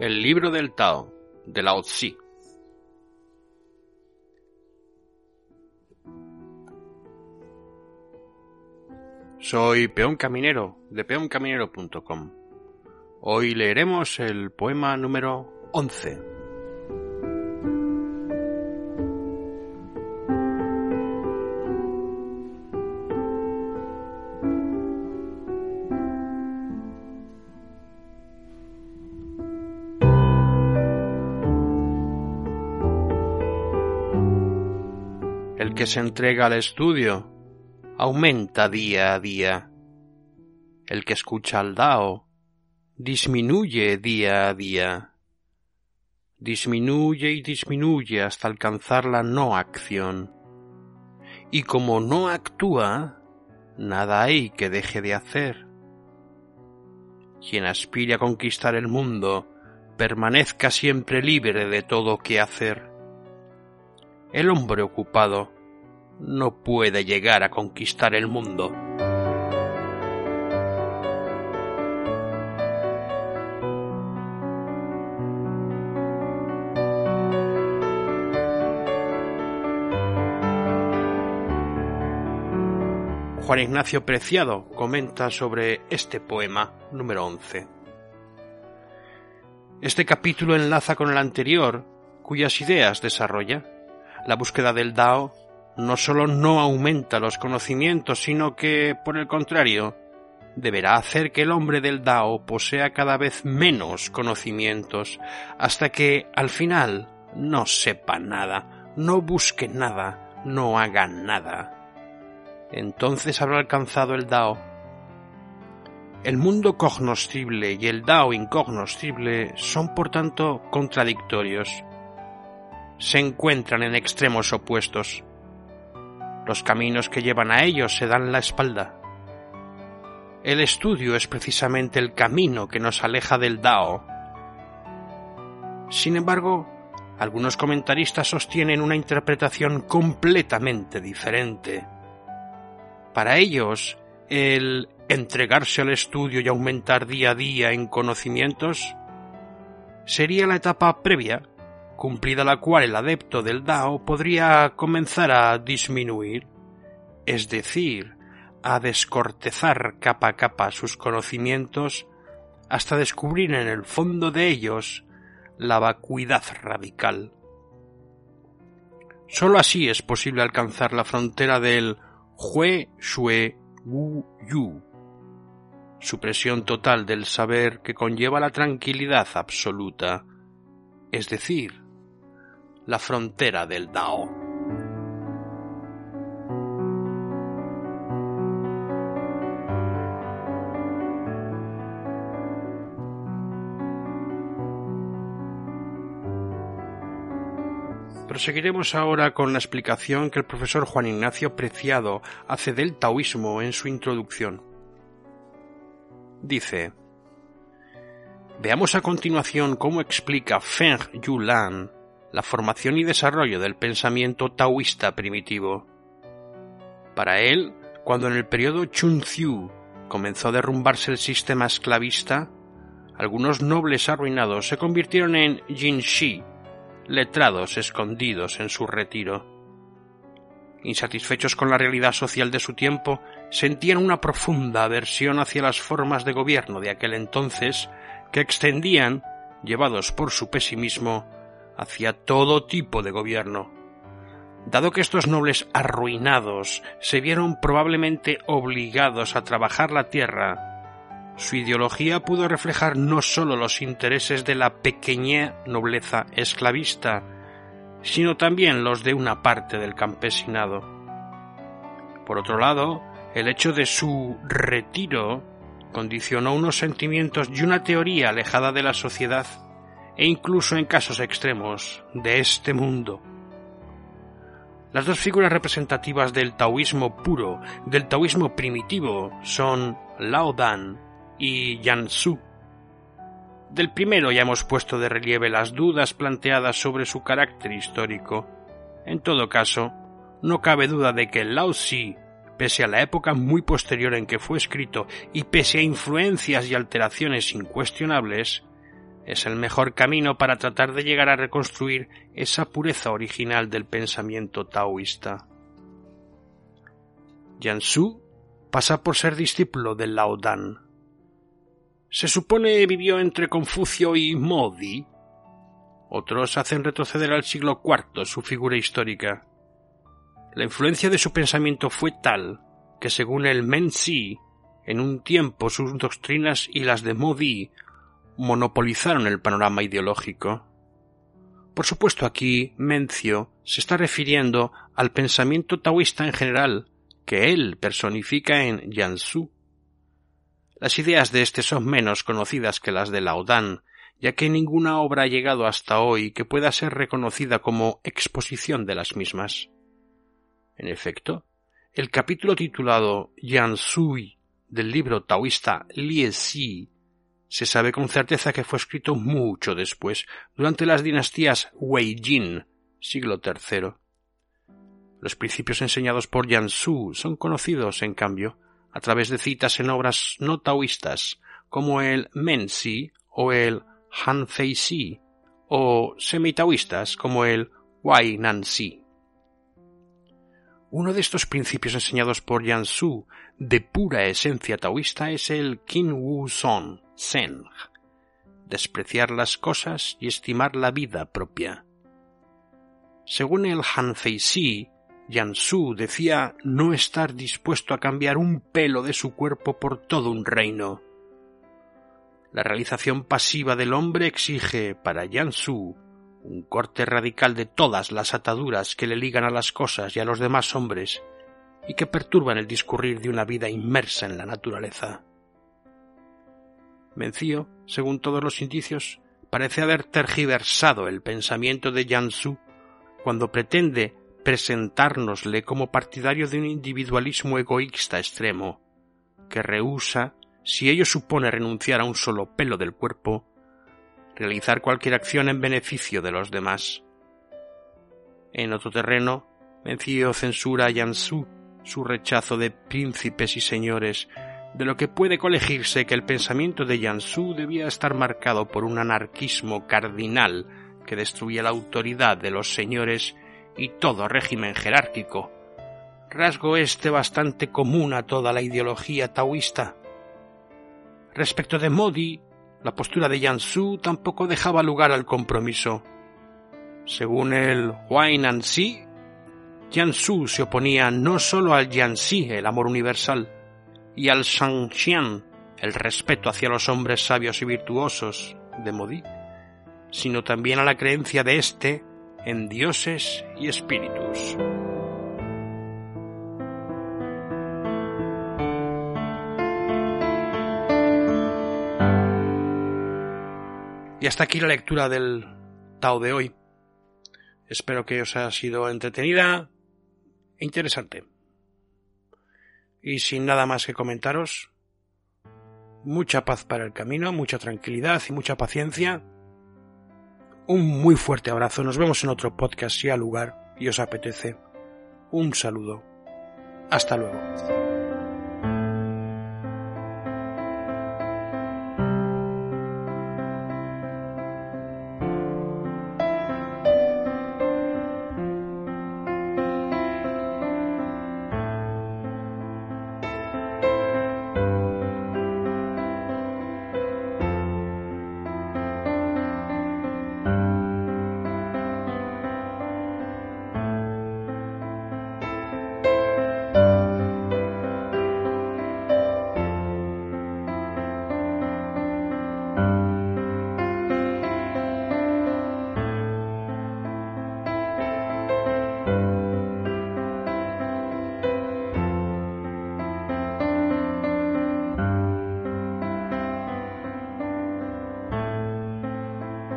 El libro del Tao, de Lao Tzu. Soy Peón Caminero, de peoncaminero.com. Hoy leeremos el poema número 11. El que se entrega al estudio aumenta día a día. El que escucha al Dao disminuye día a día. Disminuye y disminuye hasta alcanzar la no acción. Y como no actúa, nada hay que deje de hacer. Quien aspire a conquistar el mundo, permanezca siempre libre de todo que hacer. El hombre ocupado no puede llegar a conquistar el mundo. Juan Ignacio Preciado comenta sobre este poema número 11. Este capítulo enlaza con el anterior, cuyas ideas desarrolla. La búsqueda del Dao no solo no aumenta los conocimientos, sino que, por el contrario, deberá hacer que el hombre del Dao posea cada vez menos conocimientos, hasta que, al final, no sepa nada, no busque nada, no haga nada. Entonces habrá alcanzado el Dao. El mundo cognoscible y el Dao incognoscible son por tanto contradictorios. Se encuentran en extremos opuestos. Los caminos que llevan a ellos se dan la espalda. El estudio es precisamente el camino que nos aleja del Dao. Sin embargo, algunos comentaristas sostienen una interpretación completamente diferente. Para ellos, el entregarse al estudio y aumentar día a día en conocimientos sería la etapa previa cumplida la cual el adepto del Dao podría comenzar a disminuir, es decir, a descortezar capa a capa sus conocimientos hasta descubrir en el fondo de ellos la vacuidad radical. Sólo así es posible alcanzar la frontera del Hue Shue Wu Yu, supresión total del saber que conlleva la tranquilidad absoluta, es decir, la frontera del Dao. Proseguiremos ahora con la explicación que el profesor Juan Ignacio Preciado hace del taoísmo en su introducción. Dice, Veamos a continuación cómo explica Feng Yulan la formación y desarrollo del pensamiento taoísta primitivo. Para él, cuando en el periodo Chun-Tzu comenzó a derrumbarse el sistema esclavista, algunos nobles arruinados se convirtieron en Jin-Shi, letrados escondidos en su retiro. Insatisfechos con la realidad social de su tiempo, sentían una profunda aversión hacia las formas de gobierno de aquel entonces que extendían, llevados por su pesimismo, hacia todo tipo de gobierno. Dado que estos nobles arruinados se vieron probablemente obligados a trabajar la tierra, su ideología pudo reflejar no sólo los intereses de la pequeña nobleza esclavista, sino también los de una parte del campesinado. Por otro lado, el hecho de su retiro condicionó unos sentimientos y una teoría alejada de la sociedad e incluso en casos extremos de este mundo. Las dos figuras representativas del taoísmo puro, del taoísmo primitivo, son Lao Dan y Yan Su. Del primero ya hemos puesto de relieve las dudas planteadas sobre su carácter histórico. En todo caso, no cabe duda de que Lao Xi pese a la época muy posterior en que fue escrito y pese a influencias y alteraciones incuestionables, es el mejor camino para tratar de llegar a reconstruir esa pureza original del pensamiento taoísta. Yansu pasa por ser discípulo del Lao Dan. Se supone vivió entre Confucio y Modi. Otros hacen retroceder al siglo IV su figura histórica. La influencia de su pensamiento fue tal que según el Menzi, en un tiempo sus doctrinas y las de Modi monopolizaron el panorama ideológico. Por supuesto aquí Mencio se está refiriendo al pensamiento taoísta en general, que él personifica en Yansu. Las ideas de éste son menos conocidas que las de Laodan, ya que ninguna obra ha llegado hasta hoy que pueda ser reconocida como exposición de las mismas. En efecto, el capítulo titulado Yansui del libro taoísta Liesi se sabe con certeza que fue escrito mucho después, durante las dinastías Wei Jin, siglo III. Los principios enseñados por Yan Su son conocidos, en cambio, a través de citas en obras no taoístas, como el Men Si o el Han Fei Si, o semitaoístas como el Wai Nan Si. Uno de estos principios enseñados por Yan Su de pura esencia taoísta es el Qin Wu Son, Seng, despreciar las cosas y estimar la vida propia. Según el Han Fei Si, Su decía no estar dispuesto a cambiar un pelo de su cuerpo por todo un reino. La realización pasiva del hombre exige para Su un corte radical de todas las ataduras que le ligan a las cosas y a los demás hombres y que perturban el discurrir de una vida inmersa en la naturaleza. Mencio, según todos los indicios, parece haber tergiversado el pensamiento de Jansu cuando pretende presentárnosle como partidario de un individualismo egoísta extremo, que rehúsa, si ello supone renunciar a un solo pelo del cuerpo, realizar cualquier acción en beneficio de los demás. En otro terreno, Mencio censura a Jansu su rechazo de príncipes y señores de lo que puede colegirse que el pensamiento de Jansu debía estar marcado por un anarquismo cardinal que destruía la autoridad de los señores y todo régimen jerárquico, rasgo este bastante común a toda la ideología taoísta. Respecto de Modi, la postura de Jansu tampoco dejaba lugar al compromiso. Según el Huainanxi, Jansu se oponía no solo al Yanxi, el amor universal, y al Shangxian, el respeto hacia los hombres sabios y virtuosos de Modi, sino también a la creencia de éste en dioses y espíritus. Y hasta aquí la lectura del Tao de hoy. Espero que os haya sido entretenida e interesante. Y sin nada más que comentaros, mucha paz para el camino, mucha tranquilidad y mucha paciencia. Un muy fuerte abrazo. Nos vemos en otro podcast si al lugar y os apetece. Un saludo. Hasta luego.